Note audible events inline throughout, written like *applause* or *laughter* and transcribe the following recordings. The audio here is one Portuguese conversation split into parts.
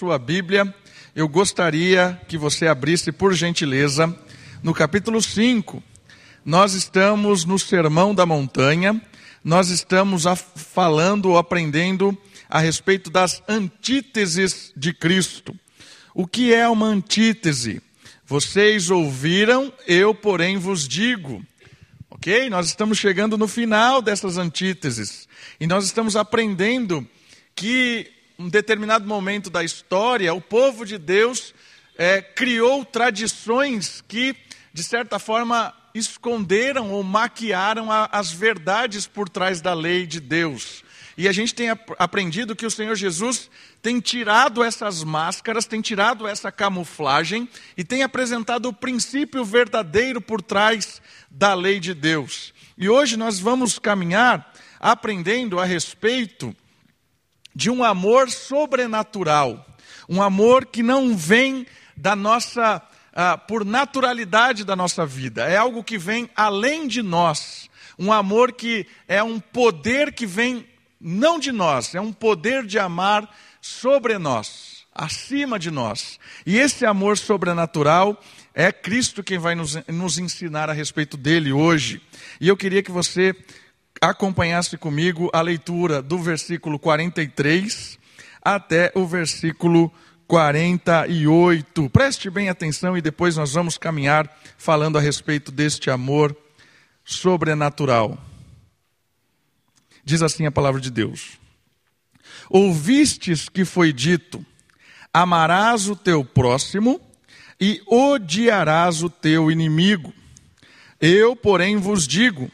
sua Bíblia, eu gostaria que você abrisse, por gentileza, no capítulo 5. Nós estamos no Sermão da Montanha, nós estamos falando ou aprendendo a respeito das antíteses de Cristo. O que é uma antítese? Vocês ouviram, eu, porém, vos digo. Ok? Nós estamos chegando no final dessas antíteses. E nós estamos aprendendo que, um determinado momento da história, o povo de Deus é, criou tradições que, de certa forma, esconderam ou maquiaram a, as verdades por trás da lei de Deus. E a gente tem aprendido que o Senhor Jesus tem tirado essas máscaras, tem tirado essa camuflagem e tem apresentado o princípio verdadeiro por trás da lei de Deus. E hoje nós vamos caminhar aprendendo a respeito de um amor sobrenatural, um amor que não vem da nossa ah, por naturalidade da nossa vida, é algo que vem além de nós, um amor que é um poder que vem não de nós, é um poder de amar sobre nós, acima de nós. E esse amor sobrenatural é Cristo quem vai nos, nos ensinar a respeito dele hoje. E eu queria que você acompanhasse comigo a leitura do versículo 43 até o versículo 48. Preste bem atenção e depois nós vamos caminhar falando a respeito deste amor sobrenatural. Diz assim a palavra de Deus: Ouvistes que foi dito: Amarás o teu próximo e odiarás o teu inimigo. Eu, porém, vos digo: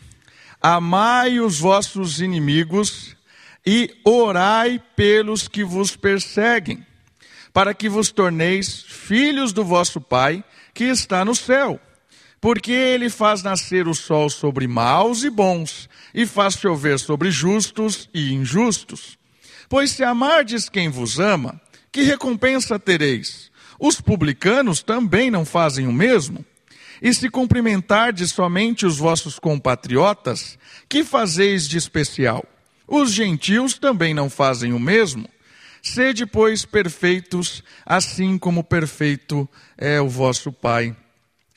Amai os vossos inimigos e orai pelos que vos perseguem, para que vos torneis filhos do vosso Pai que está no céu porque ele faz nascer o sol sobre maus e bons, e faz chover sobre justos e injustos. Pois se amardes quem vos ama, que recompensa tereis? Os publicanos também não fazem o mesmo? E se cumprimentardes somente os vossos compatriotas, que fazeis de especial? Os gentios também não fazem o mesmo? Sede, pois, perfeitos, assim como perfeito é o vosso Pai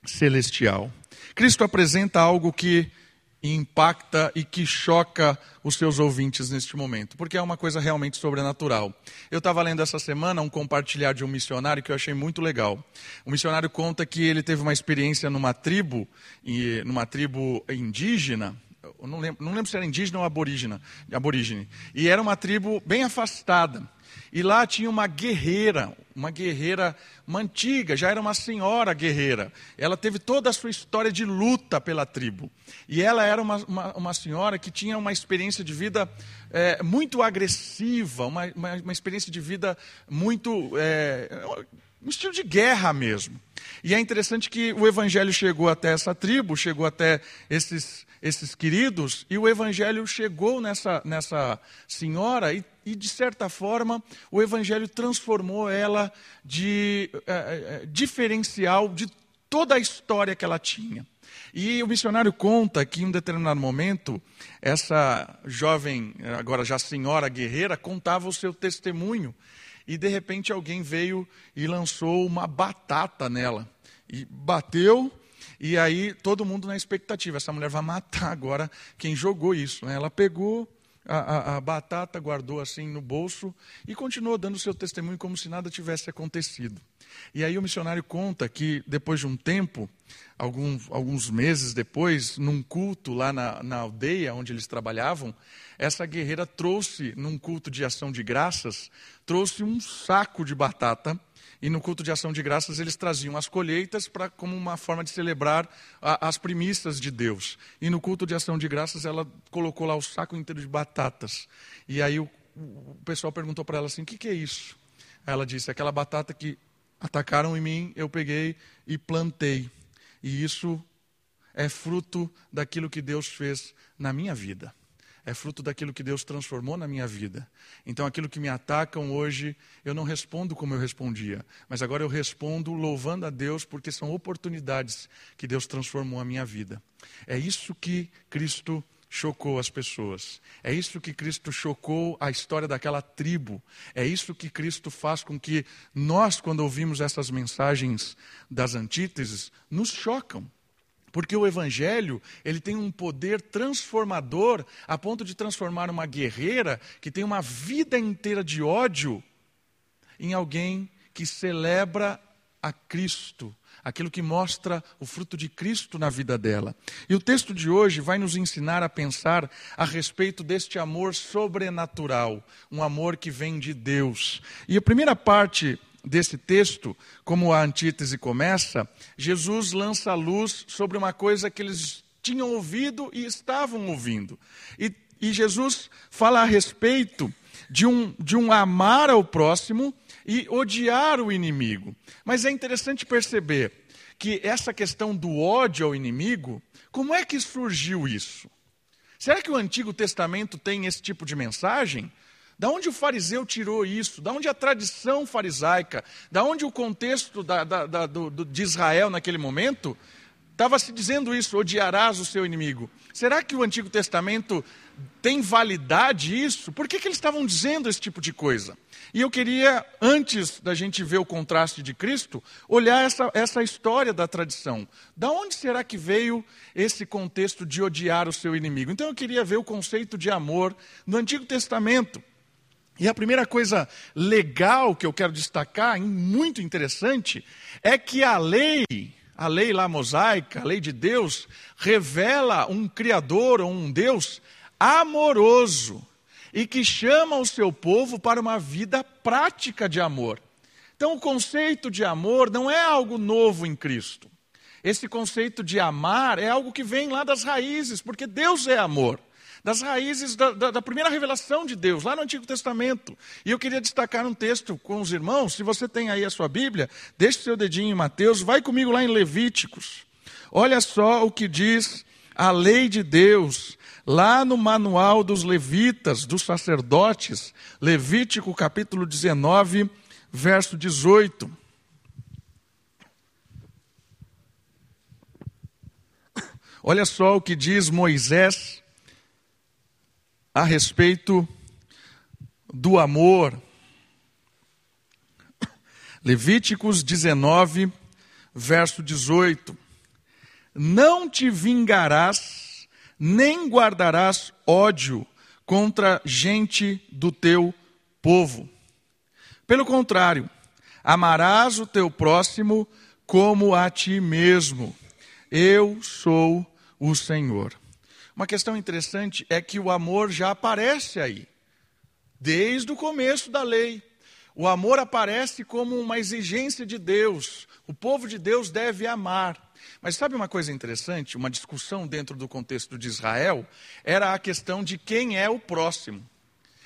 celestial. Cristo apresenta algo que impacta e que choca os seus ouvintes neste momento, porque é uma coisa realmente sobrenatural. Eu estava lendo essa semana um compartilhar de um missionário que eu achei muito legal. O missionário conta que ele teve uma experiência numa tribo, numa tribo indígena, não lembro, não lembro se era indígena ou aborígena, aborígene, e era uma tribo bem afastada. E lá tinha uma guerreira, uma guerreira, uma antiga, já era uma senhora guerreira. Ela teve toda a sua história de luta pela tribo. E ela era uma, uma, uma senhora que tinha uma experiência de vida é, muito agressiva, uma, uma, uma, experiência de vida muito. É, um estilo de guerra mesmo. E é interessante que o evangelho chegou até essa tribo, chegou até esses, esses queridos, e o evangelho chegou nessa, nessa senhora e e, de certa forma, o Evangelho transformou ela de é, diferencial de toda a história que ela tinha. E o missionário conta que, em um determinado momento, essa jovem, agora já senhora guerreira, contava o seu testemunho. E, de repente, alguém veio e lançou uma batata nela. E bateu, e aí todo mundo na expectativa: essa mulher vai matar agora quem jogou isso. Né? Ela pegou a, a, a, batata, guardou assim no bolso e continuou dando seu testemunho como se nada tivesse acontecido. E aí o missionário conta que depois de um tempo, alguns meses depois, num culto lá na, na aldeia onde eles trabalhavam, essa guerreira trouxe, num culto de ação de graças, trouxe um saco de batata e no culto de ação de graças eles traziam as colheitas para como uma forma de celebrar a, as primícias de Deus. E no culto de ação de graças ela colocou lá o saco inteiro de batatas. E aí o, o pessoal perguntou para ela assim: "O que, que é isso?" Ela disse: "Aquela batata que atacaram em mim, eu peguei e plantei. E isso é fruto daquilo que Deus fez na minha vida." É fruto daquilo que Deus transformou na minha vida. Então, aquilo que me atacam hoje, eu não respondo como eu respondia, mas agora eu respondo louvando a Deus, porque são oportunidades que Deus transformou a minha vida. É isso que Cristo chocou as pessoas. É isso que Cristo chocou a história daquela tribo. É isso que Cristo faz com que nós, quando ouvimos essas mensagens das antíteses, nos chocam. Porque o evangelho, ele tem um poder transformador a ponto de transformar uma guerreira que tem uma vida inteira de ódio em alguém que celebra a Cristo, aquilo que mostra o fruto de Cristo na vida dela. E o texto de hoje vai nos ensinar a pensar a respeito deste amor sobrenatural, um amor que vem de Deus. E a primeira parte desse texto, como a antítese começa, Jesus lança a luz sobre uma coisa que eles tinham ouvido e estavam ouvindo. E, e Jesus fala a respeito de um, de um amar ao próximo e odiar o inimigo. Mas é interessante perceber que essa questão do ódio ao inimigo, como é que surgiu isso? Será que o Antigo Testamento tem esse tipo de mensagem? Da onde o fariseu tirou isso? Da onde a tradição farisaica? Da onde o contexto da, da, da, do, de Israel naquele momento estava se dizendo isso: odiarás o seu inimigo. Será que o Antigo Testamento tem validade isso? Por que, que eles estavam dizendo esse tipo de coisa? E eu queria, antes da gente ver o contraste de Cristo, olhar essa, essa história da tradição. Da onde será que veio esse contexto de odiar o seu inimigo? Então eu queria ver o conceito de amor no Antigo Testamento. E a primeira coisa legal que eu quero destacar, muito interessante, é que a lei, a lei lá mosaica, a lei de Deus, revela um Criador ou um Deus amoroso e que chama o seu povo para uma vida prática de amor. Então, o conceito de amor não é algo novo em Cristo. Esse conceito de amar é algo que vem lá das raízes, porque Deus é amor. Das raízes da, da, da, primeira revelação de Deus, lá no Antigo Testamento. E eu queria destacar um texto com os irmãos. Se você tem aí a sua Bíblia, deixe seu dedinho em Mateus, vai comigo lá em Levíticos. Olha só o que diz a lei de Deus Lá no manual dos levitas, dos sacerdotes, Levítico capítulo 19, verso 18. Olha só o que diz Moisés a respeito do amor. Levíticos 19, verso 18. Não te vingarás nem guardarás ódio contra gente do teu povo. Pelo contrário, amarás o teu próximo como a ti mesmo. Eu sou o Senhor. Uma questão interessante é que o amor já aparece aí, desde o começo da lei. O amor aparece como uma exigência de Deus. O povo de Deus deve amar. Mas sabe uma coisa interessante? Uma discussão dentro do contexto de Israel era a questão de quem é o próximo.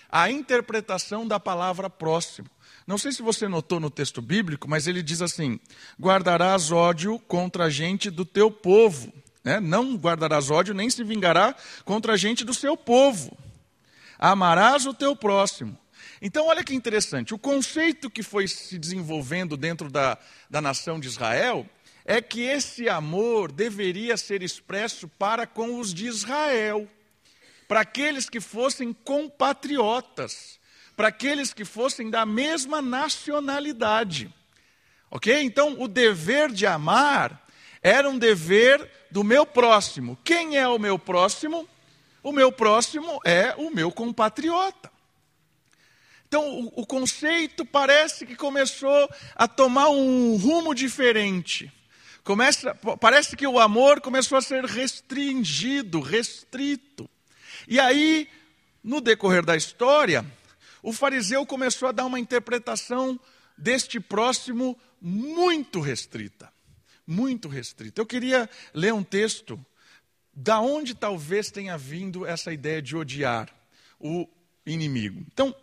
A interpretação da palavra próximo. Não sei se você notou no texto bíblico, mas ele diz assim: guardarás ódio contra a gente do teu povo. Né? Não guardarás ódio, nem se vingará contra a gente do seu povo. Amarás o teu próximo. Então, olha que interessante: o conceito que foi se desenvolvendo dentro da, da nação de Israel é que esse amor deveria ser expresso para com os de Israel, para aqueles que fossem compatriotas, para aqueles que fossem da mesma nacionalidade. Ok? Então, o dever de amar era um dever do meu próximo. Quem é o meu próximo? O meu próximo é o meu compatriota. Então, o, o conceito parece que começou a tomar um rumo diferente. Começa, parece que o amor começou a ser restringido, restrito. E aí, no decorrer da história, o fariseu começou a dar uma interpretação deste próximo muito restrita. Muito restrita. Eu queria ler um texto da onde talvez tenha vindo essa ideia de odiar o inimigo. Então,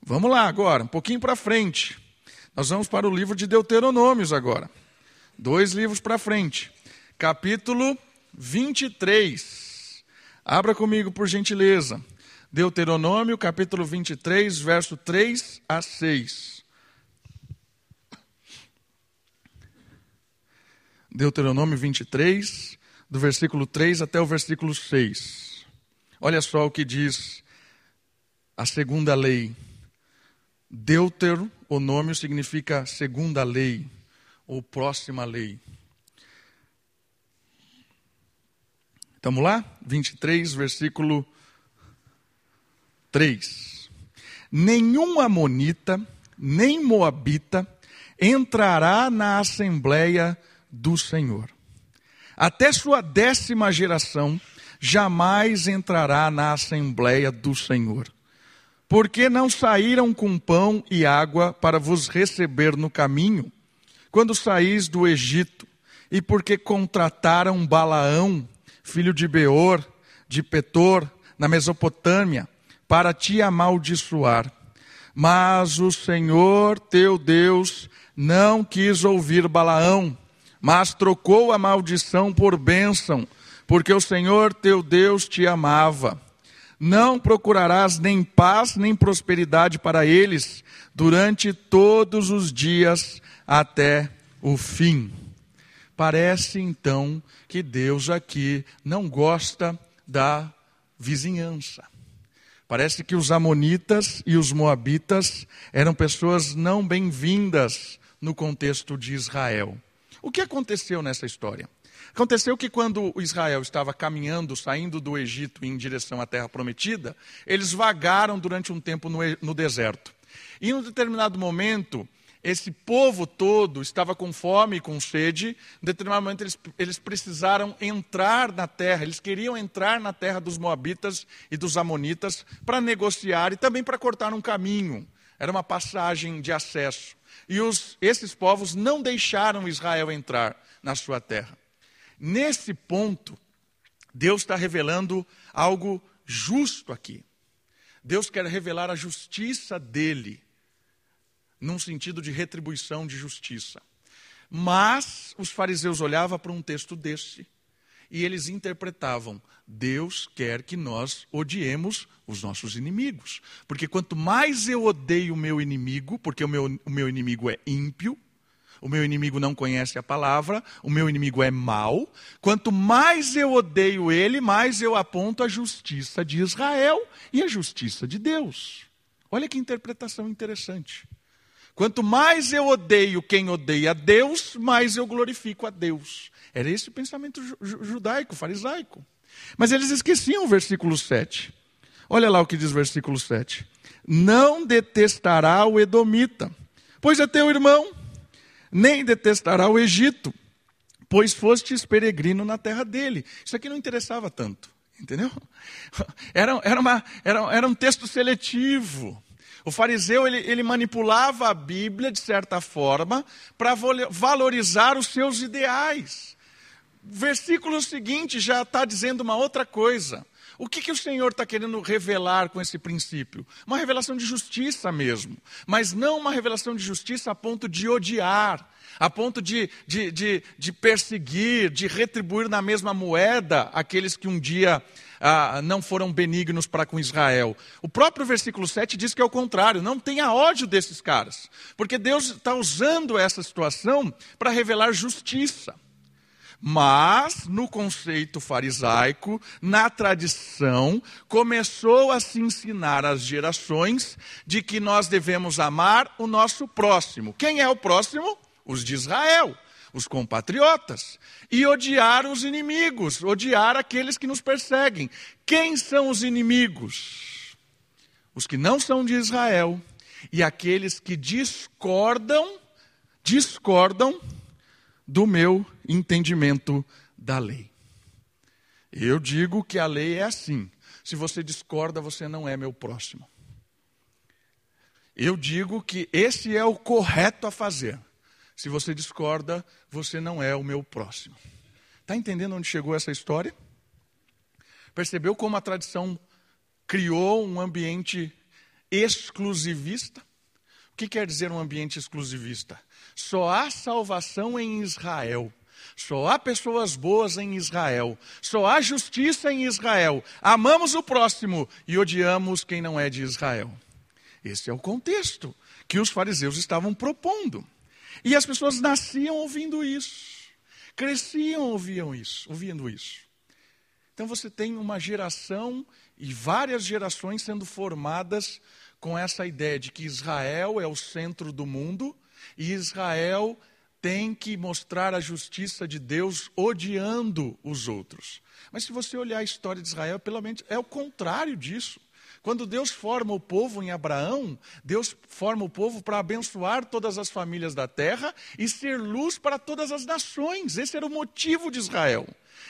vamos lá agora, um pouquinho para frente. Nós vamos para o livro de Deuteronômios agora. Dois livros para frente. Capítulo 23. Abra comigo, por gentileza. Deuteronômio, capítulo 23, verso 3 a 6. Deuteronômio 23, do versículo 3 até o versículo 6. Olha só o que diz a segunda lei. Deutero, o nome significa segunda lei ou próxima lei. Estamos lá? 23, versículo 3. Nenhum amonita, nem moabita entrará na assembleia do Senhor. Até sua décima geração jamais entrará na assembleia do Senhor. Porque não saíram com pão e água para vos receber no caminho, quando saís do Egito, e porque contrataram Balaão, filho de Beor, de Petor, na Mesopotâmia, para te amaldiçoar. Mas o Senhor teu Deus não quis ouvir Balaão, mas trocou a maldição por bênção, porque o Senhor teu Deus te amava. Não procurarás nem paz nem prosperidade para eles durante todos os dias até o fim. Parece então que Deus aqui não gosta da vizinhança. Parece que os Amonitas e os Moabitas eram pessoas não bem-vindas no contexto de Israel. O que aconteceu nessa história? Aconteceu que quando Israel estava caminhando, saindo do Egito em direção à terra prometida, eles vagaram durante um tempo no, no deserto. E em um determinado momento, esse povo todo estava com fome e com sede. Em determinado momento, eles, eles precisaram entrar na terra, eles queriam entrar na terra dos Moabitas e dos Amonitas para negociar e também para cortar um caminho. Era uma passagem de acesso. E os, esses povos não deixaram Israel entrar na sua terra. Nesse ponto, Deus está revelando algo justo aqui. Deus quer revelar a justiça dele num sentido de retribuição de justiça. Mas os fariseus olhavam para um texto desse e eles interpretavam: Deus quer que nós odiemos os nossos inimigos. Porque quanto mais eu odeio o meu inimigo, porque o meu, o meu inimigo é ímpio, o meu inimigo não conhece a palavra, o meu inimigo é mau, quanto mais eu odeio ele, mais eu aponto a justiça de Israel e a justiça de Deus. Olha que interpretação interessante. Quanto mais eu odeio quem odeia a Deus, mais eu glorifico a Deus. Era esse o pensamento judaico, farisaico. Mas eles esqueciam o versículo 7. Olha lá o que diz o versículo 7. Não detestará o Edomita, pois é teu irmão, nem detestará o Egito, pois fostes peregrino na terra dele. Isso aqui não interessava tanto, entendeu? *laughs* Era, era, uma, era, era um texto seletivo. O fariseu ele, ele manipulava a Bíblia de certa forma para valorizar os seus ideais. O versículo seguinte já está dizendo uma outra coisa. O que, que o Senhor está querendo revelar com esse princípio? Uma revelação de justiça mesmo, mas não uma revelação de justiça a ponto de odiar, a ponto de, de, de, de perseguir, de retribuir na mesma moeda aqueles que um dia ah, não foram benignos para com Israel. O próprio versículo 7 diz que é o contrário, não tenha ódio desses caras, porque Deus está usando essa situação para revelar justiça. Mas, no conceito farisaico, na tradição, começou a se ensinar às gerações de que nós devemos amar o nosso próximo. Quem é o próximo? Os de Israel os compatriotas, e odiar os inimigos, odiar aqueles que nos perseguem. Quem são os inimigos? Os que não são de Israel e aqueles que discordam, discordam do meu entendimento da lei. Eu digo que a lei é assim. Se você discorda, você não é meu próximo. Eu digo que esse é o correto a fazer. Se você discorda, você não é o meu próximo. Está entendendo onde chegou essa história? Percebeu como a tradição criou um ambiente exclusivista? O que quer dizer um ambiente exclusivista? Só há salvação em Israel. Só há pessoas boas em Israel. Só há justiça em Israel. Amamos o próximo e odiamos quem não é de Israel. Esse é o contexto que os fariseus estavam propondo. E as pessoas nasciam ouvindo isso, cresciam ouviam isso, ouvindo isso. Então você tem uma geração e várias gerações sendo formadas com essa ideia de que Israel é o centro do mundo e Israel tem que mostrar a justiça de Deus odiando os outros. Mas se você olhar a história de Israel, pelo menos é o contrário disso. Quando Deus forma o povo em Abraão, Deus forma o povo para abençoar todas as famílias da terra e ser luz para todas as nações. Esse era o motivo de Israel.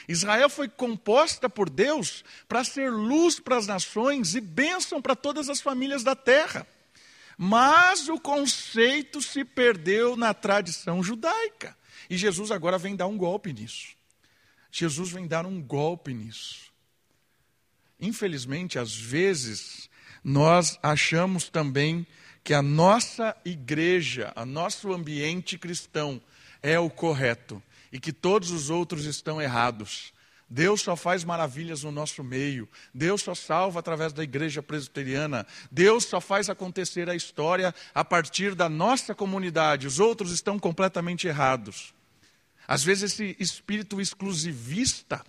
Israel foi composta por Deus para ser luz para as nações e bênção para todas as famílias da terra. Mas o conceito se perdeu na tradição judaica. E Jesus agora vem dar um golpe nisso. Jesus vem dar um golpe nisso. Infelizmente, às vezes, nós achamos também que a nossa igreja, o nosso ambiente cristão é o correto e que todos os outros estão errados. Deus só faz maravilhas no nosso meio. Deus só salva através da igreja presbiteriana. Deus só faz acontecer a história a partir da nossa comunidade. Os outros estão completamente errados. Às vezes, esse espírito exclusivista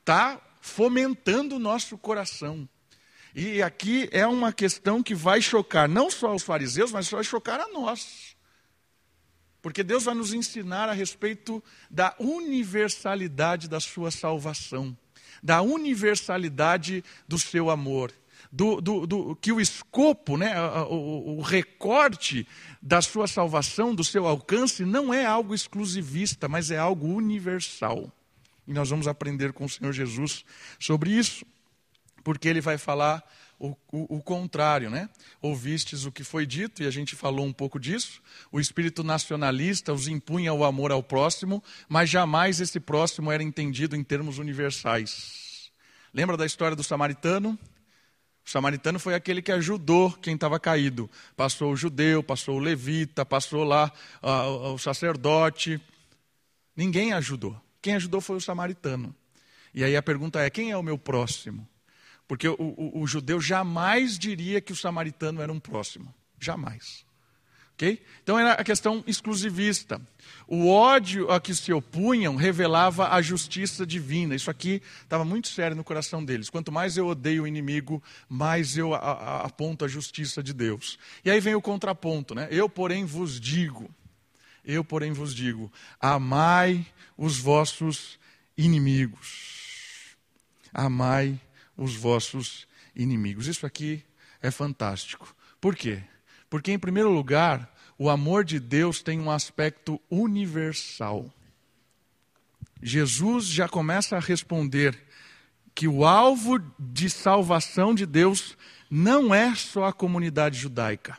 está fomentando o nosso coração. E aqui é uma questão que vai chocar não só os fariseus, mas vai chocar a nós. Porque Deus vai nos ensinar a respeito da universalidade da sua salvação, da universalidade do seu amor, do, do, do que o escopo, né, o, o recorte da sua salvação, do seu alcance, não é algo exclusivista, mas é algo universal. E nós vamos aprender com o Senhor Jesus sobre isso, porque ele vai falar o, o, o, contrário, né? Ouvistes o que foi dito, e a gente falou um pouco disso. O espírito nacionalista os impunha o amor ao próximo, mas jamais esse próximo era entendido em termos universais. Lembra da história do samaritano? O samaritano foi aquele que ajudou quem estava caído. Passou o judeu, passou o levita, passou lá uh, o sacerdote. Ninguém ajudou. Quem ajudou foi o samaritano. E aí a pergunta é: quem é o meu próximo? Porque o, o, o judeu jamais diria que o samaritano era um próximo. Jamais. Okay? Então era a questão exclusivista. O ódio a que se opunham revelava a justiça divina. Isso aqui estava muito sério no coração deles. Quanto mais eu odeio o inimigo, mais eu a, a, aponto a justiça de Deus. E aí vem o contraponto, né? Eu, porém, vos digo. Eu, porém, vos digo: amai os vossos inimigos. Amai os vossos inimigos. Isso aqui é fantástico. Por quê? Porque, em primeiro lugar, o amor de Deus tem um aspecto universal. Jesus já começa a responder que o alvo de salvação de Deus não é só a comunidade judaica,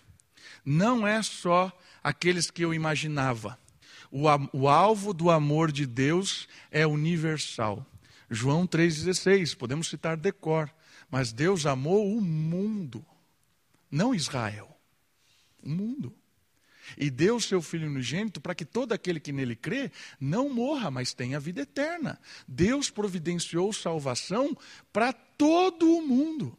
não é só aqueles que eu imaginava. O, o alvo do amor de Deus é universal. João 3,16, podemos citar decor. Mas Deus amou o mundo, não Israel, o mundo. E deu seu Filho unigênito para que todo aquele que nele crê não morra, mas tenha vida eterna. Deus providenciou salvação para todo o mundo,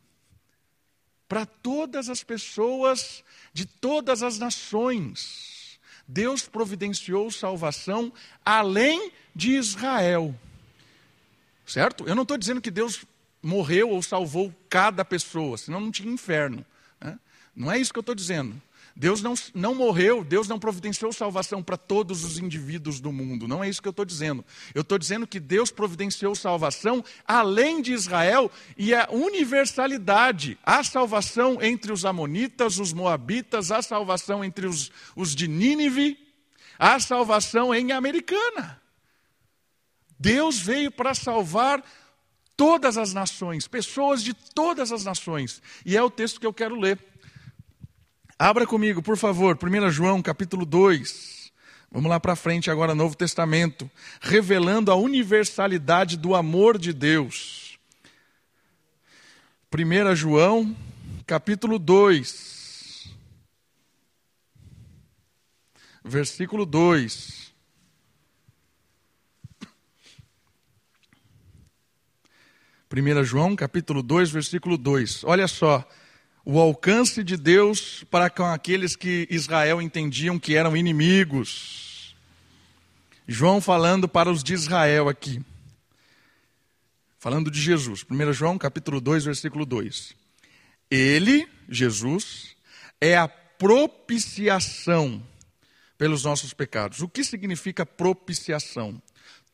para todas as pessoas de todas as nações. Deus providenciou salvação além de Israel. Certo? Eu não estou dizendo que Deus morreu ou salvou cada pessoa, senão não tinha inferno. Né? Não é isso que eu estou dizendo. Deus não, não morreu, Deus não providenciou salvação para todos os indivíduos do mundo. Não é isso que eu estou dizendo. Eu estou dizendo que Deus providenciou salvação além de Israel e a universalidade. Há salvação entre os Amonitas, os Moabitas, há salvação entre os, os de Nínive, há salvação em Americana. Deus veio para salvar todas as nações, pessoas de todas as nações. E é o texto que eu quero ler. Abra comigo, por favor, 1 João capítulo 2. Vamos lá para frente agora, Novo Testamento, revelando a universalidade do amor de Deus. 1 João capítulo 2, versículo 2. 1 João, capítulo 2, versículo 2. Olha só, o alcance de Deus para com aqueles que Israel entendiam que eram inimigos. João falando para os de Israel aqui. falando de Jesus. 1 João capítulo 2, versículo 2. Ele, Jesus, é a propiciação pelos nossos pecados. O que significa propiciação?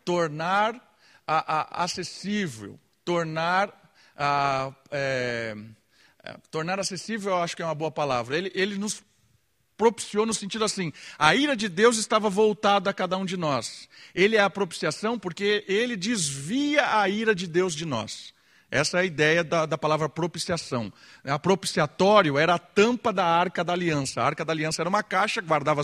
Tornar a, a, acessível, tornar, a, é, é, tornar acessível, eu acho que é uma boa palavra. Ele, ele nos propiciou no sentido assim: a ira de Deus estava voltada a cada um de nós. Ele é a propiciação porque ele desvia a ira de Deus de nós. Essa é a ideia da, da palavra propiciação. A propiciatório era a tampa da arca da aliança. A arca da aliança era uma caixa, guardava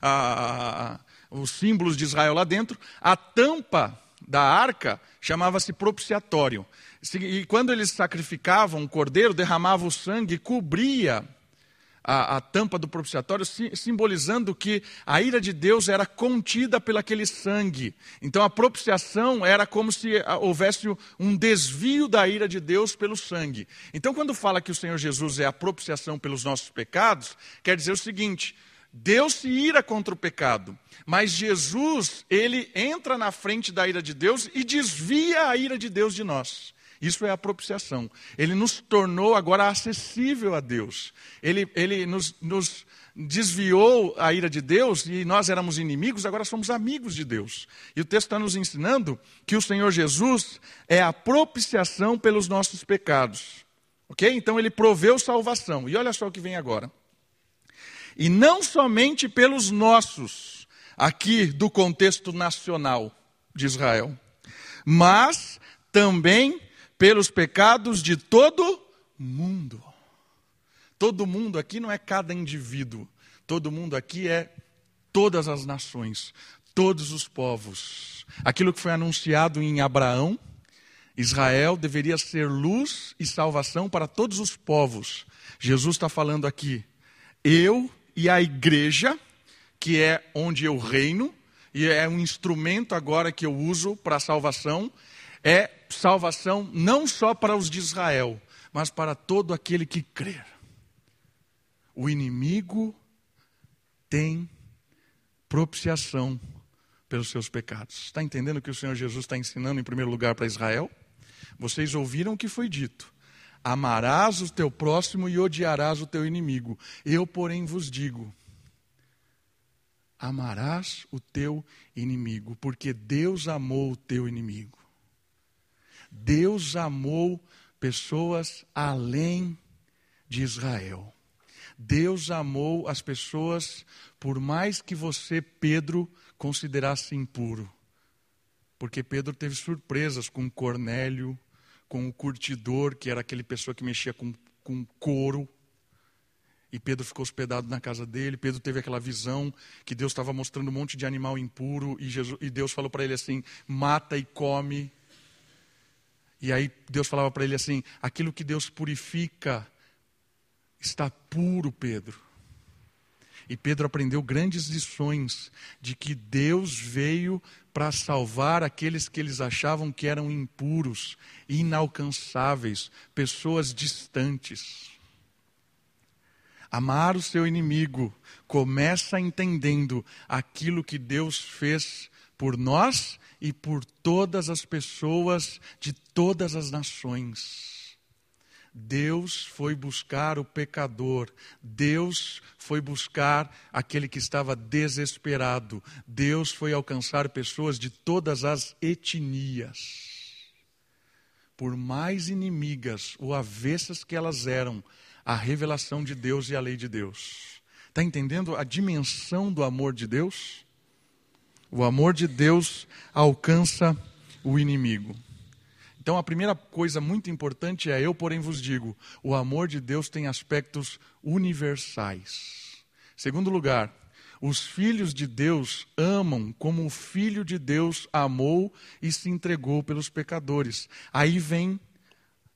a, a, os símbolos de Israel lá dentro. A tampa da arca chamava-se propiciatório. E quando eles sacrificavam o cordeiro, derramava o sangue e cobria a, a, tampa do propiciatório, simbolizando que a ira de Deus era contida pelaquele sangue. Então a propiciação era como se houvesse um desvio da ira de Deus pelo sangue. Então quando fala que o Senhor Jesus é a propiciação pelos nossos pecados, quer dizer o seguinte: Deus se ira contra o pecado, mas Jesus, ele entra na frente da ira de Deus e desvia a ira de Deus de nós. Isso é a propiciação. Ele nos tornou agora acessível a Deus. Ele, ele nos, nos desviou a ira de Deus e nós éramos inimigos, agora somos amigos de Deus. E o texto está nos ensinando que o Senhor Jesus é a propiciação pelos nossos pecados. Ok? Então ele proveu salvação. E olha só o que vem agora. E não somente pelos nossos, aqui do contexto nacional de Israel, mas também pelos pecados de todo mundo. Todo mundo aqui não é cada indivíduo, todo mundo aqui é todas as nações, todos os povos. Aquilo que foi anunciado em Abraão, Israel deveria ser luz e salvação para todos os povos. Jesus está falando aqui, eu e a igreja, que é onde eu reino, e é um instrumento agora que eu uso para a salvação, é salvação não só para os de Israel, mas para todo aquele que crer. O inimigo tem propiciação pelos seus pecados. Está entendendo o que o Senhor Jesus está ensinando em primeiro lugar para Israel? Vocês ouviram o que foi dito. Amarás o teu próximo e odiarás o teu inimigo. Eu, porém, vos digo: amarás o teu inimigo, porque Deus amou o teu inimigo. Deus amou pessoas além de Israel. Deus amou as pessoas por mais que você, Pedro, considerasse impuro. Porque Pedro teve surpresas com Cornélio, com o curtidor, que era aquele pessoa que mexia com, com couro. E Pedro ficou hospedado na casa dele. Pedro teve aquela visão que Deus estava mostrando um monte de animal impuro. E, Jesus, e Deus falou para ele assim: mata e come. E aí Deus falava para ele assim: aquilo que Deus purifica está puro, Pedro. E Pedro aprendeu grandes lições de que Deus veio para salvar aqueles que eles achavam que eram impuros, inalcançáveis, pessoas distantes. Amar o seu inimigo começa entendendo aquilo que Deus fez por nós e por todas as pessoas de todas as nações. Deus foi buscar o pecador, Deus foi buscar aquele que estava desesperado, Deus foi alcançar pessoas de todas as etnias. Por mais inimigas ou avessas que elas eram, a revelação de Deus e a lei de Deus. Está entendendo a dimensão do amor de Deus? O amor de Deus alcança o inimigo. Então, a primeira coisa muito importante é: eu, porém, vos digo, o amor de Deus tem aspectos universais. Segundo lugar, os filhos de Deus amam como o Filho de Deus amou e se entregou pelos pecadores. Aí vem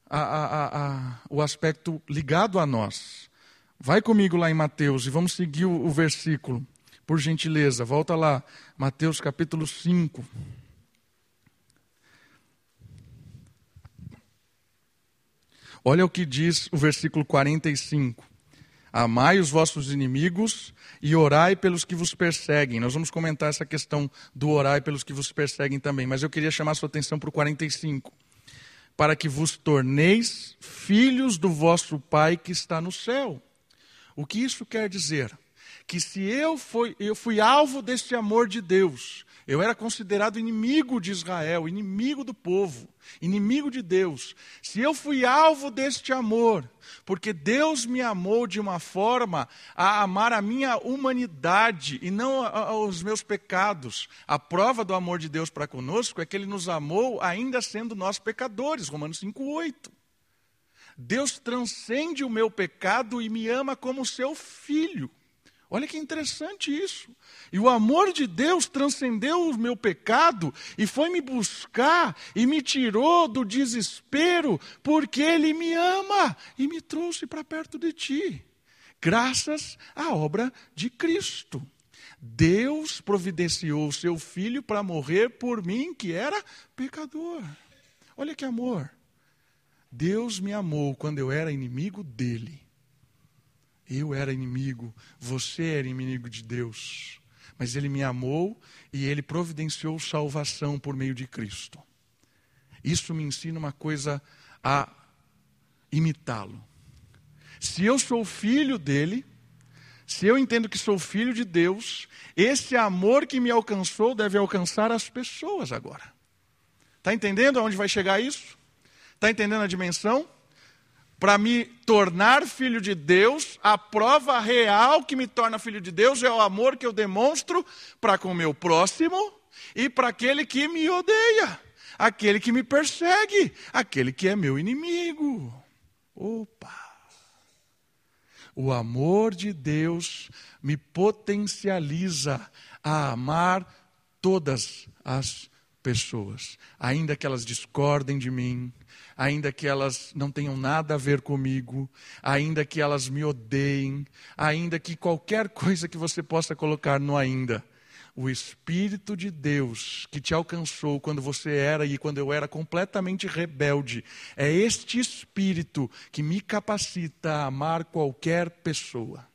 a, a, a, o aspecto ligado a nós. Vai comigo lá em Mateus e vamos seguir o, o versículo. Por gentileza, volta lá, Mateus capítulo 5. Olha o que diz o versículo 45. Amai os vossos inimigos e orai pelos que vos perseguem. Nós vamos comentar essa questão do orai pelos que vos perseguem também, mas eu queria chamar sua atenção para o 45. para que vos torneis filhos do vosso Pai que está no céu. O que isso quer dizer? Que se eu fui, eu fui alvo deste amor de Deus, eu era considerado inimigo de Israel, inimigo do povo, inimigo de Deus. Se eu fui alvo deste amor, porque Deus me amou de uma forma a amar a minha humanidade e não os meus pecados. A prova do amor de Deus para conosco é que Ele nos amou ainda sendo nós pecadores. Romanos 5,8. Deus transcende o meu pecado e me ama como seu filho. Olha que interessante isso. E o amor de Deus transcendeu o meu pecado e foi me buscar e me tirou do desespero, porque Ele me ama e me trouxe para perto de ti, graças à obra de Cristo. Deus providenciou o seu filho para morrer por mim, que era pecador. Olha que amor. Deus me amou quando eu era inimigo dele. Eu era inimigo, você era inimigo de Deus. Mas Ele me amou e Ele providenciou salvação por meio de Cristo. Isso me ensina uma coisa a imitá-lo. Se eu sou filho dele, se eu entendo que sou filho de Deus, esse amor que me alcançou deve alcançar as pessoas agora. Está entendendo aonde vai chegar isso? Está entendendo a dimensão? Para me tornar filho de Deus, a prova real que me torna filho de Deus é o amor que eu demonstro para com o meu próximo e para aquele que me odeia, aquele que me persegue, aquele que é meu inimigo. Opa! O amor de Deus me potencializa a amar todas as pessoas, ainda que elas discordem de mim, ainda que elas não tenham nada a ver comigo, ainda que elas me odeiem, ainda que qualquer *laughs* coisa que você possa colocar no ainda. O Espírito de Deus que te alcançou quando você era e quando eu era completamente rebelde, é este Espírito que me capacita a amar qualquer pessoa.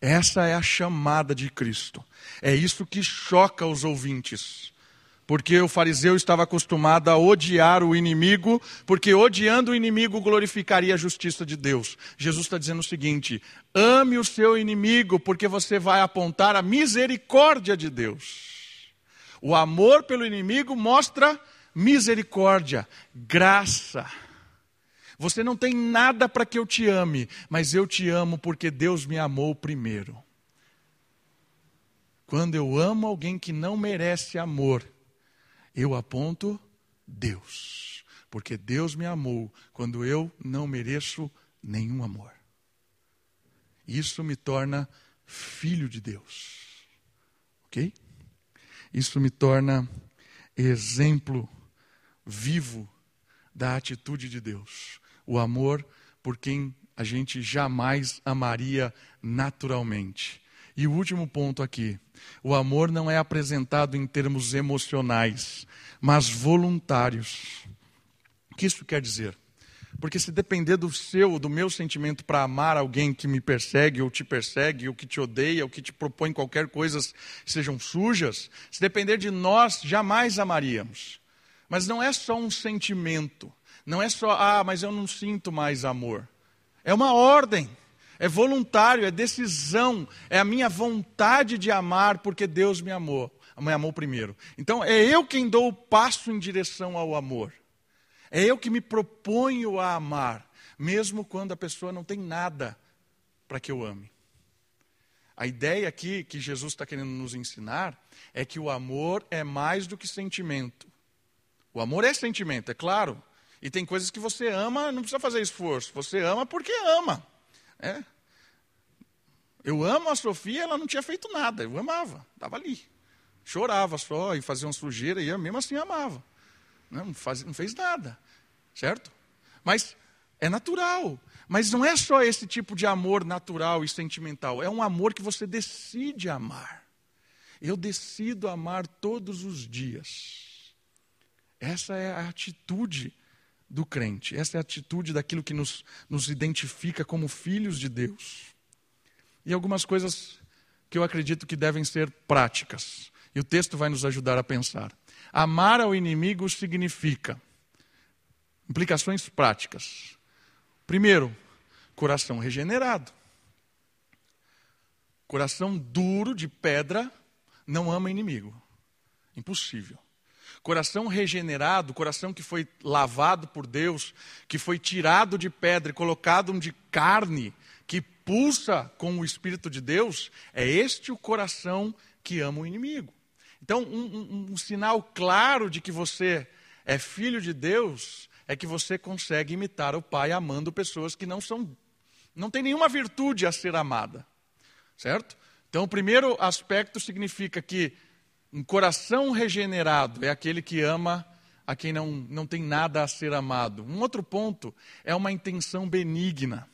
Essa é a chamada de Cristo. É isso que choca os ouvintes porque o fariseu estava acostumado a odiar o inimigo, porque odiando o inimigo glorificaria a justiça de Deus. Jesus está dizendo o seguinte: ame o seu inimigo, porque você vai apontar a misericórdia de Deus. O amor pelo inimigo mostra misericórdia, graça. Você não tem nada para que eu te ame, mas eu te amo porque Deus me amou primeiro. Quando eu amo alguém que não merece amor, eu aponto Deus, porque Deus me amou quando eu não mereço nenhum amor. Isso me torna filho de Deus. Ok? Isso me torna exemplo vivo da atitude de Deus. O amor por quem a gente jamais amaria naturalmente. E o último ponto aqui: o amor não é apresentado em termos emocionais, mas voluntários. O que isso quer dizer? Porque se depender do seu, do meu sentimento para amar alguém que me persegue, ou te persegue, ou que te odeia, ou que te propõe qualquer coisa sejam sujas, se depender de nós, jamais amaríamos. Mas não é só um sentimento, não é só, ah, mas eu não sinto mais amor. É uma ordem é voluntário, é decisão, é a minha vontade de amar porque Deus me amou, me amou primeiro. Então é eu quem dou o passo em direção ao amor. É eu que me proponho a amar, mesmo quando a pessoa não tem nada para que eu ame. A ideia aqui que Jesus está querendo nos ensinar é que o amor é mais do que sentimento. O amor é sentimento, é claro. E tem coisas que você ama, não precisa fazer esforço. Você ama porque ama. É. Eu amo a Sofia, ela não tinha feito nada, eu amava, estava ali. Chorava só e fazia uma sujeira e eu mesmo assim amava. Não, faz, não fez nada, certo? Mas é natural. Mas não é só esse tipo de amor natural e sentimental, é um amor que você decide amar. Eu decido amar todos os dias. Essa é a atitude do crente. Essa é a atitude daquilo que nos, nos identifica como filhos de Deus. E algumas coisas que eu acredito que devem ser práticas. E o texto vai nos ajudar a pensar. Amar ao inimigo significa Implicações práticas. Primeiro, coração regenerado. Coração duro de pedra não ama inimigo. Impossível. Coração regenerado, coração que foi lavado por Deus, que foi tirado de pedra e colocado de carne, que pulsa com o Espírito de Deus, é este o coração que ama o inimigo. Então, um, um, um sinal claro de que você é filho de Deus é que você consegue imitar o Pai amando pessoas que não são, não tem nenhuma virtude a ser amada, certo? Então, o primeiro aspecto significa que um coração regenerado é aquele que ama a quem não, não tem nada a ser amado. Um outro ponto é uma intenção benigna.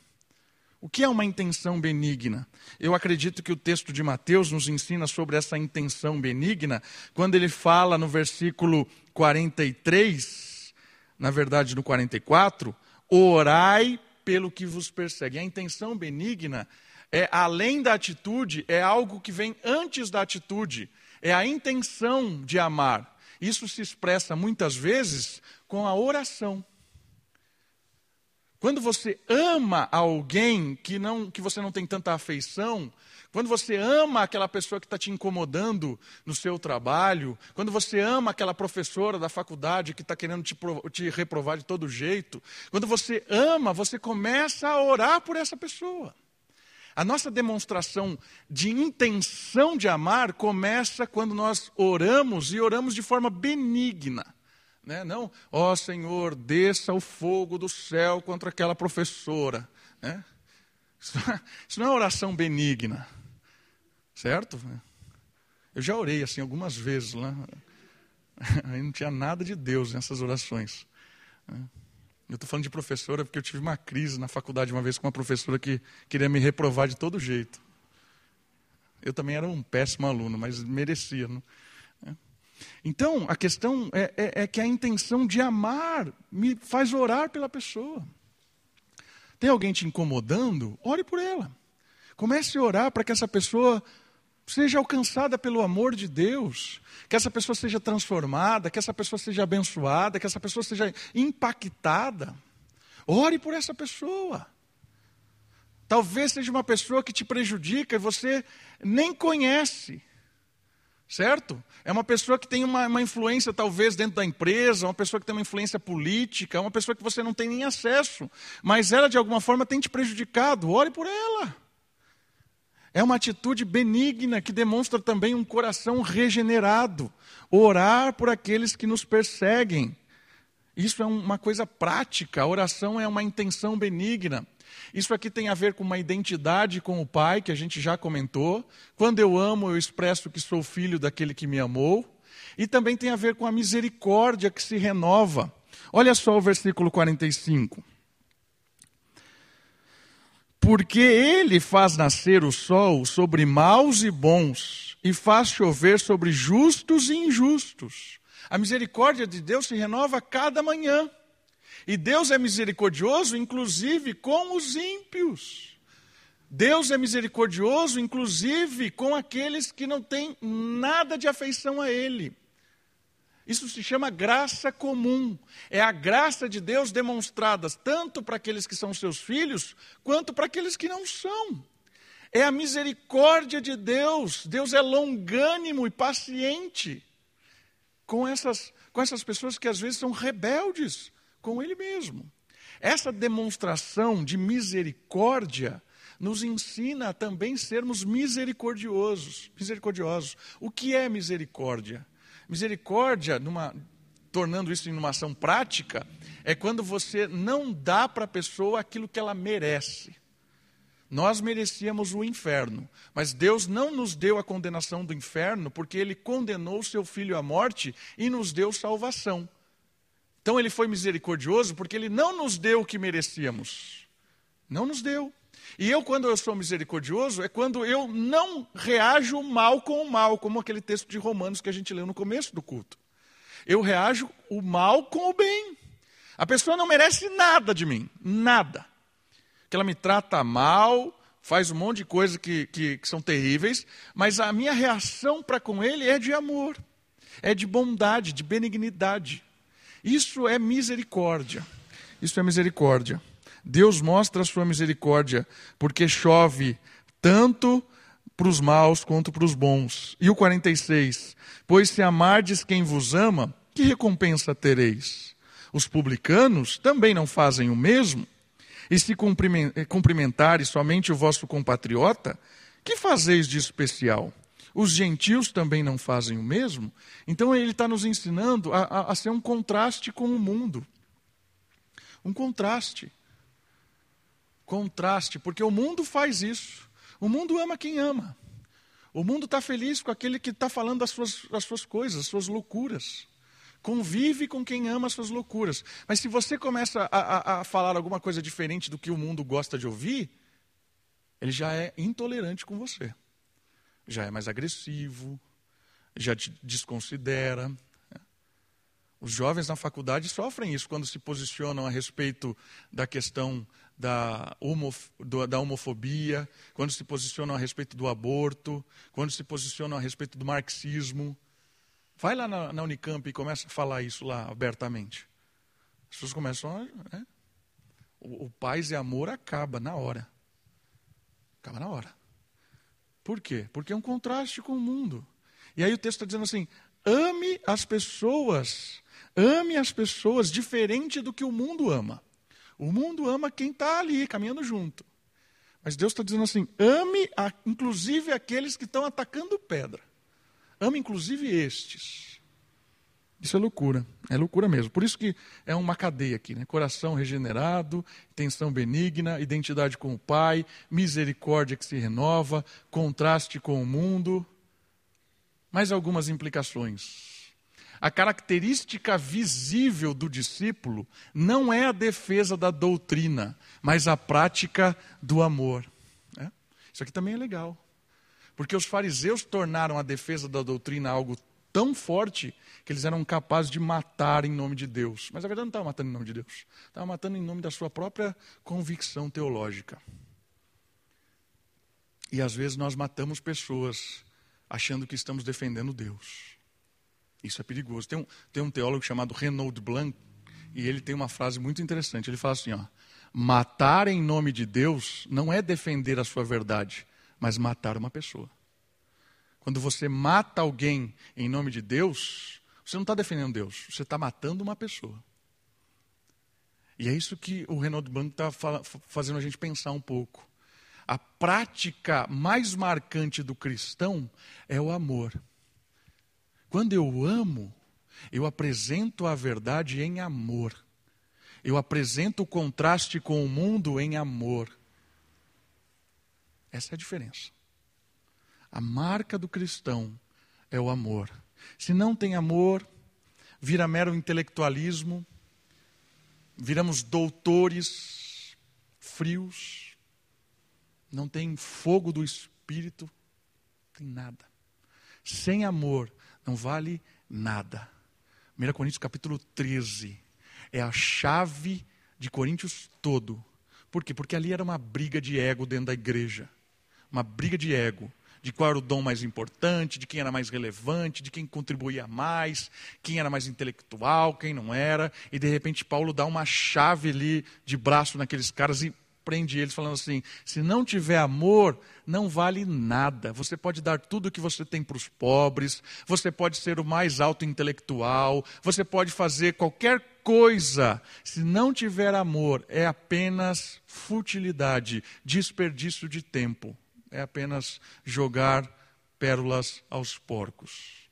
O que é uma intenção benigna? Eu acredito que o texto de Mateus nos ensina sobre essa intenção benigna, quando ele fala no versículo 43, na verdade no 44, orai pelo que vos persegue. A intenção benigna é além da atitude, é algo que vem antes da atitude é a intenção de amar. Isso se expressa muitas vezes com a oração. Quando você ama alguém que, não, que você não tem tanta afeição, quando você ama aquela pessoa que está te incomodando no seu trabalho, quando você ama aquela professora da faculdade que está querendo te, te reprovar de todo jeito, quando você ama, você começa a orar por essa pessoa. A nossa demonstração de intenção de amar começa quando nós oramos e oramos de forma benigna. Né? Não, ó oh, Senhor, desça o fogo do céu contra aquela professora. Né? Isso, não é oração benigna, certo? Eu já orei assim algumas vezes lá. *laughs* Aí não tinha nada de Deus nessas orações. Né? Eu estou falando de professora porque eu tive uma crise na faculdade uma vez com uma professora que queria me reprovar de todo jeito. Eu também era um péssimo aluno, mas merecia. Não? É. Então, a questão é, é, é, que a intenção de amar me faz orar pela pessoa. Tem alguém te incomodando? Ore por ela. Comece a orar para que essa pessoa seja alcançada pelo amor de Deus, que essa pessoa seja transformada, que essa pessoa seja abençoada, que essa pessoa seja impactada. Ore por essa pessoa. Talvez seja uma pessoa que te prejudica e você nem conhece. Certo? É uma pessoa que tem uma, uma, influência, talvez, dentro da empresa, uma pessoa que tem uma influência política, uma pessoa que você não tem nem acesso, mas ela, de alguma forma, tem te prejudicado. Ore por ela. É uma atitude benigna que demonstra também um coração regenerado. Orar por aqueles que nos perseguem. Isso é uma coisa prática. A oração é uma intenção benigna. Isso aqui tem a ver com uma identidade com o Pai, que a gente já comentou. Quando eu amo, eu expresso que sou filho daquele que me amou. E também tem a ver com a misericórdia que se renova. Olha só o versículo 45 porque ele faz nascer o sol sobre maus e bons, e faz chover sobre justos e injustos. A misericórdia de Deus se renova cada manhã. E Deus é misericordioso, inclusive com os ímpios. Deus é misericordioso, inclusive com aqueles que não têm nada de afeição a Ele. Isso se chama graça comum. É a graça de Deus demonstrada tanto para aqueles que são seus filhos, quanto para aqueles que não são. É a misericórdia de Deus. Deus é longânimo e paciente com essas, com essas pessoas que às vezes são rebeldes com Ele mesmo. Essa demonstração de misericórdia nos ensina a também sermos misericordiosos. Misericordiosos. O que é misericórdia? Misericórdia, numa, tornando isso em uma ação prática, é quando você não dá para a pessoa aquilo que ela merece. Nós merecíamos o inferno, mas Deus não nos deu a condenação do inferno, porque Ele condenou seu filho à morte e nos deu salvação. Então Ele foi misericordioso porque Ele não nos deu o que merecíamos. Não nos deu. E eu, quando eu sou misericordioso, é quando eu não reajo mal com o mal, como aquele texto de Romanos que a gente leu no começo do culto. Eu reajo o mal com o bem. A pessoa não merece nada de mim, nada. Que ela me trata mal, faz um monte de coisas que, que, que são terríveis, mas a minha reação para com ele é de amor, é de bondade, de benignidade. Isso é misericórdia. Isso é misericórdia. Deus mostra a sua misericórdia porque chove tanto para os maus quanto para os bons. E o 46: Pois se amardes quem vos ama, que recompensa tereis? Os publicanos também não fazem o mesmo? E se cumprimentares somente o vosso compatriota, que fazeis de especial? Os gentios também não fazem o mesmo? Então ele está nos ensinando a, a, a ser um contraste com o mundo. Um contraste. Contraste, porque o mundo faz isso. O mundo ama quem ama. O mundo está feliz com aquele que está falando das suas, das suas coisas, das suas loucuras. Convive com quem ama as suas loucuras. Mas se você começa a, a, a falar alguma coisa diferente do que o mundo gosta de ouvir, ele já é intolerante com você. Já é mais agressivo, já te desconsidera. Os jovens na faculdade sofrem isso quando se posicionam a respeito da questão da, homof da homofobia, quando se posicionam a respeito do aborto, quando se posicionam a respeito do marxismo. Vai lá na, na Unicamp e começa a falar isso lá abertamente. As pessoas começam a. Né? O, o paz e amor acaba na hora. Acaba na hora. Por quê? Porque é um contraste com o mundo. E aí o texto está dizendo assim: ame as pessoas, ame as pessoas diferente do que o mundo ama. O mundo ama quem está ali, caminhando junto. Mas Deus está dizendo assim: ame a, inclusive aqueles que estão atacando pedra. Ame inclusive estes. Isso é loucura, é loucura mesmo. Por isso que é uma cadeia aqui, né? Coração regenerado, intenção benigna, identidade com o Pai, misericórdia que se renova, contraste com o mundo. Mais algumas implicações. A característica visível do discípulo não é a defesa da doutrina, mas a prática do amor. É? Isso aqui também é legal. Porque os fariseus tornaram a defesa da doutrina algo tão forte que eles eram capazes de matar em nome de Deus. Mas a verdade não estava matando em nome de Deus, estava matando em nome da sua própria convicção teológica. E às vezes nós matamos pessoas achando que estamos defendendo Deus. Isso é perigoso. Tem um, tem um teólogo chamado Renaud Blanc, e ele tem uma frase muito interessante. Ele fala assim: ó, matar em nome de Deus não é defender a sua verdade, mas matar uma pessoa. Quando você mata alguém em nome de Deus, você não está defendendo Deus, você está matando uma pessoa. E é isso que o Renaud Blanc está fazendo a gente pensar um pouco. A prática mais marcante do cristão é o amor. Quando eu amo, eu apresento a verdade em amor. Eu apresento o contraste com o mundo em amor. Essa é a diferença. A marca do cristão é o amor. Se não tem amor, vira mero intelectualismo, viramos doutores frios, não tem fogo do espírito, não tem nada. Sem amor, não vale nada. 1 Coríntios capítulo 13 é a chave de Coríntios todo. Por quê? Porque ali era uma briga de ego dentro da igreja. Uma briga de ego. De qual era o dom mais importante, de quem era mais relevante, de quem contribuía mais, quem era mais intelectual, quem não era. E de repente Paulo dá uma chave ali de braço naqueles caras e prende eles falando assim: se não tiver amor, não vale nada. Você pode dar tudo o que você tem para os pobres, você pode ser o mais alto intelectual, você pode fazer qualquer coisa. Se não tiver amor, é apenas futilidade, desperdício de tempo. É apenas jogar pérolas aos porcos.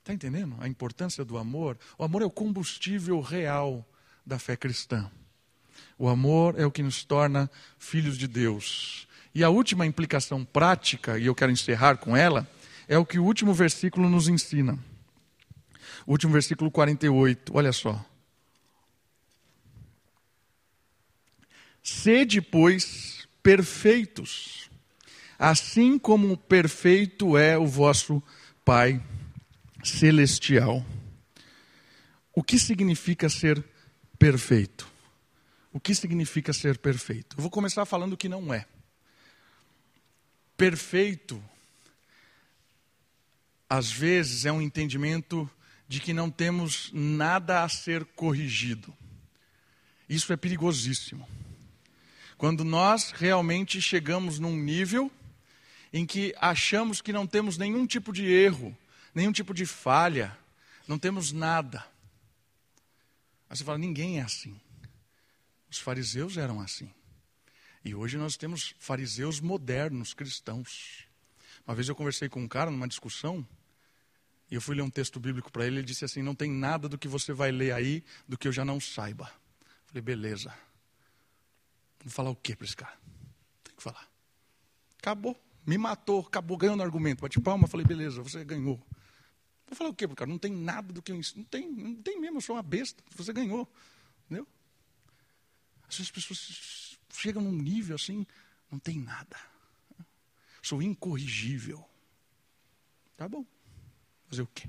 Está entendendo a importância do amor? O amor é o combustível real da fé cristã. O amor é o que nos torna filhos de Deus. E a última implicação prática, e eu quero encerrar com ela, é o que o último versículo nos ensina. O último versículo 48, olha só. Sede, pois, perfeitos, assim como perfeito é o vosso Pai celestial. O que significa ser perfeito? O que significa ser perfeito? Eu vou começar falando o que não é. Perfeito, às vezes, é um entendimento de que não temos nada a ser corrigido. Isso é perigosíssimo. Quando nós realmente chegamos num nível em que achamos que não temos nenhum tipo de erro, nenhum tipo de falha, não temos nada. Aí você fala: ninguém é assim. Os fariseus eram assim. E hoje nós temos fariseus modernos, cristãos. Uma vez eu conversei com um cara numa discussão, e eu fui ler um texto bíblico para ele, ele disse assim: Não tem nada do que você vai ler aí do que eu já não saiba. Falei, beleza. Vou falar o que para esse cara? Tem que falar. Acabou. Me matou, acabou ganhando argumento. Bate palma, falei, beleza, você ganhou. Vou falar o quê, cara? Não tem nada do que eu ensino. Não tem, não tem mesmo, eu sou uma besta. Você ganhou. Entendeu? As pessoas chegam num nível assim, não tem nada. Sou incorrigível. Tá bom. Fazer o quê?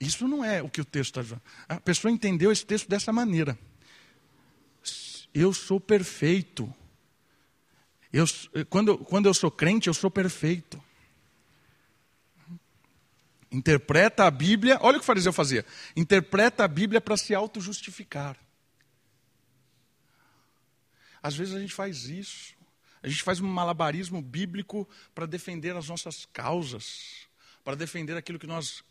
Isso não é o que o texto está dizendo. A pessoa entendeu esse texto dessa maneira. Eu sou perfeito. Eu, quando, quando eu sou crente, eu sou perfeito. Interpreta a Bíblia, olha o que o fariseu fazia. Interpreta a Bíblia para se auto-justificar. Às vezes a gente faz isso. A gente faz um malabarismo bíblico para defender as nossas causas, para defender aquilo que nós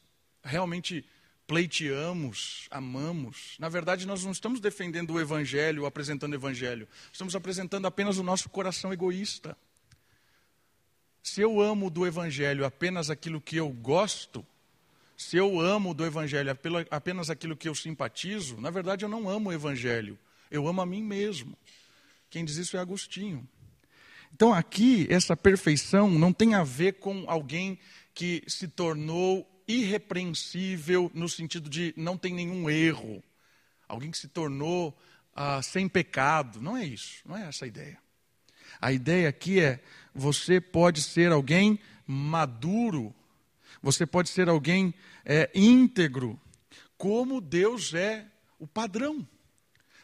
realmente pleiteamos, amamos. Na verdade, nós não estamos defendendo o Evangelho, apresentando o Evangelho. Estamos apresentando apenas o nosso coração egoísta. Se eu amo do Evangelho apenas aquilo que eu gosto, se eu amo do Evangelho apenas aquilo que eu simpatizo, na verdade eu não amo o Evangelho, eu amo a mim mesmo. Quem diz isso é Agostinho. Então aqui, essa perfeição não tem a ver com alguém que se tornou irrepreensível no sentido de não tem nenhum erro, alguém que se tornou ah, sem pecado. Não é isso, não é essa a ideia. A ideia aqui é você pode ser alguém maduro você pode ser alguém é, íntegro, como Deus é o padrão.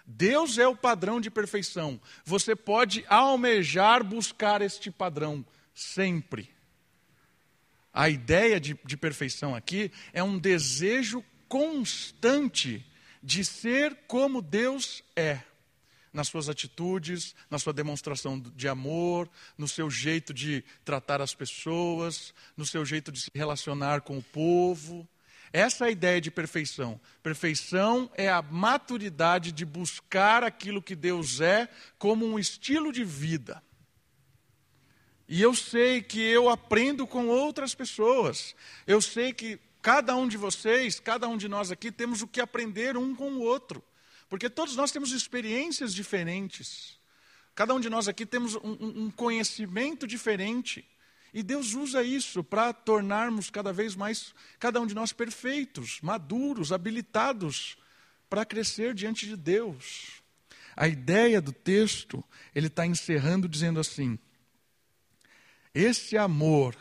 Deus é o padrão de perfeição. Você pode almejar buscar este padrão sempre. A ideia de, de perfeição aqui é um desejo constante de ser como Deus é nas suas atitudes, na sua demonstração de amor, no seu jeito de tratar as pessoas, no seu jeito de se relacionar com o povo. Essa é a ideia de perfeição. Perfeição é a maturidade de buscar aquilo que Deus é como um estilo de vida. E eu sei que eu aprendo com outras pessoas. Eu sei que cada um de vocês, cada um de nós aqui, temos o que aprender um com o outro. Porque todos nós temos experiências diferentes. Cada um de nós aqui temos um, um conhecimento diferente. E Deus usa isso para tornarmos cada vez mais, cada um de nós perfeitos, maduros, habilitados para crescer diante de Deus. A ideia do texto, ele está encerrando dizendo assim: esse amor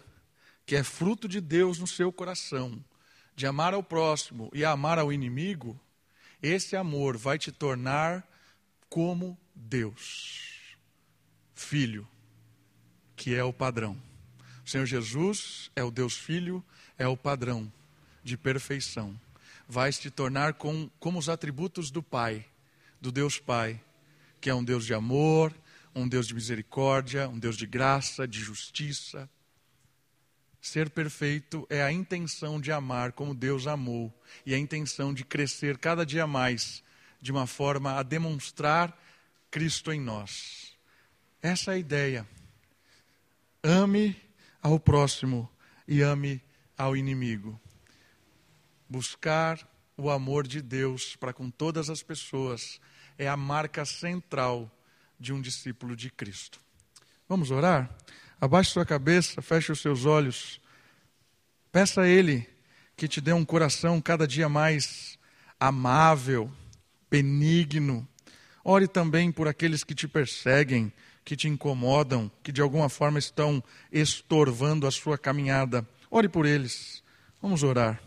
que é fruto de Deus no seu coração, de amar ao próximo e amar ao inimigo, esse amor vai te tornar como Deus, filho, que é o padrão. O Senhor Jesus é o Deus Filho, é o padrão de perfeição. Vai te tornar com, como os atributos do Pai, do Deus Pai, que é um Deus de amor, um Deus de misericórdia, um Deus de graça, de justiça. Ser perfeito é a intenção de amar como Deus amou e a intenção de crescer cada dia mais de uma forma a demonstrar Cristo em nós. Essa é a ideia. Ame ao próximo e ame ao inimigo. Buscar o amor de Deus para com todas as pessoas é a marca central de um discípulo de Cristo. Vamos orar? Abaixe sua cabeça, feche os seus olhos. Peça a Ele que te dê um coração cada dia mais amável, benigno. Ore também por aqueles que te perseguem, que te incomodam, que de alguma forma estão estorvando a sua caminhada. Ore por eles. Vamos orar.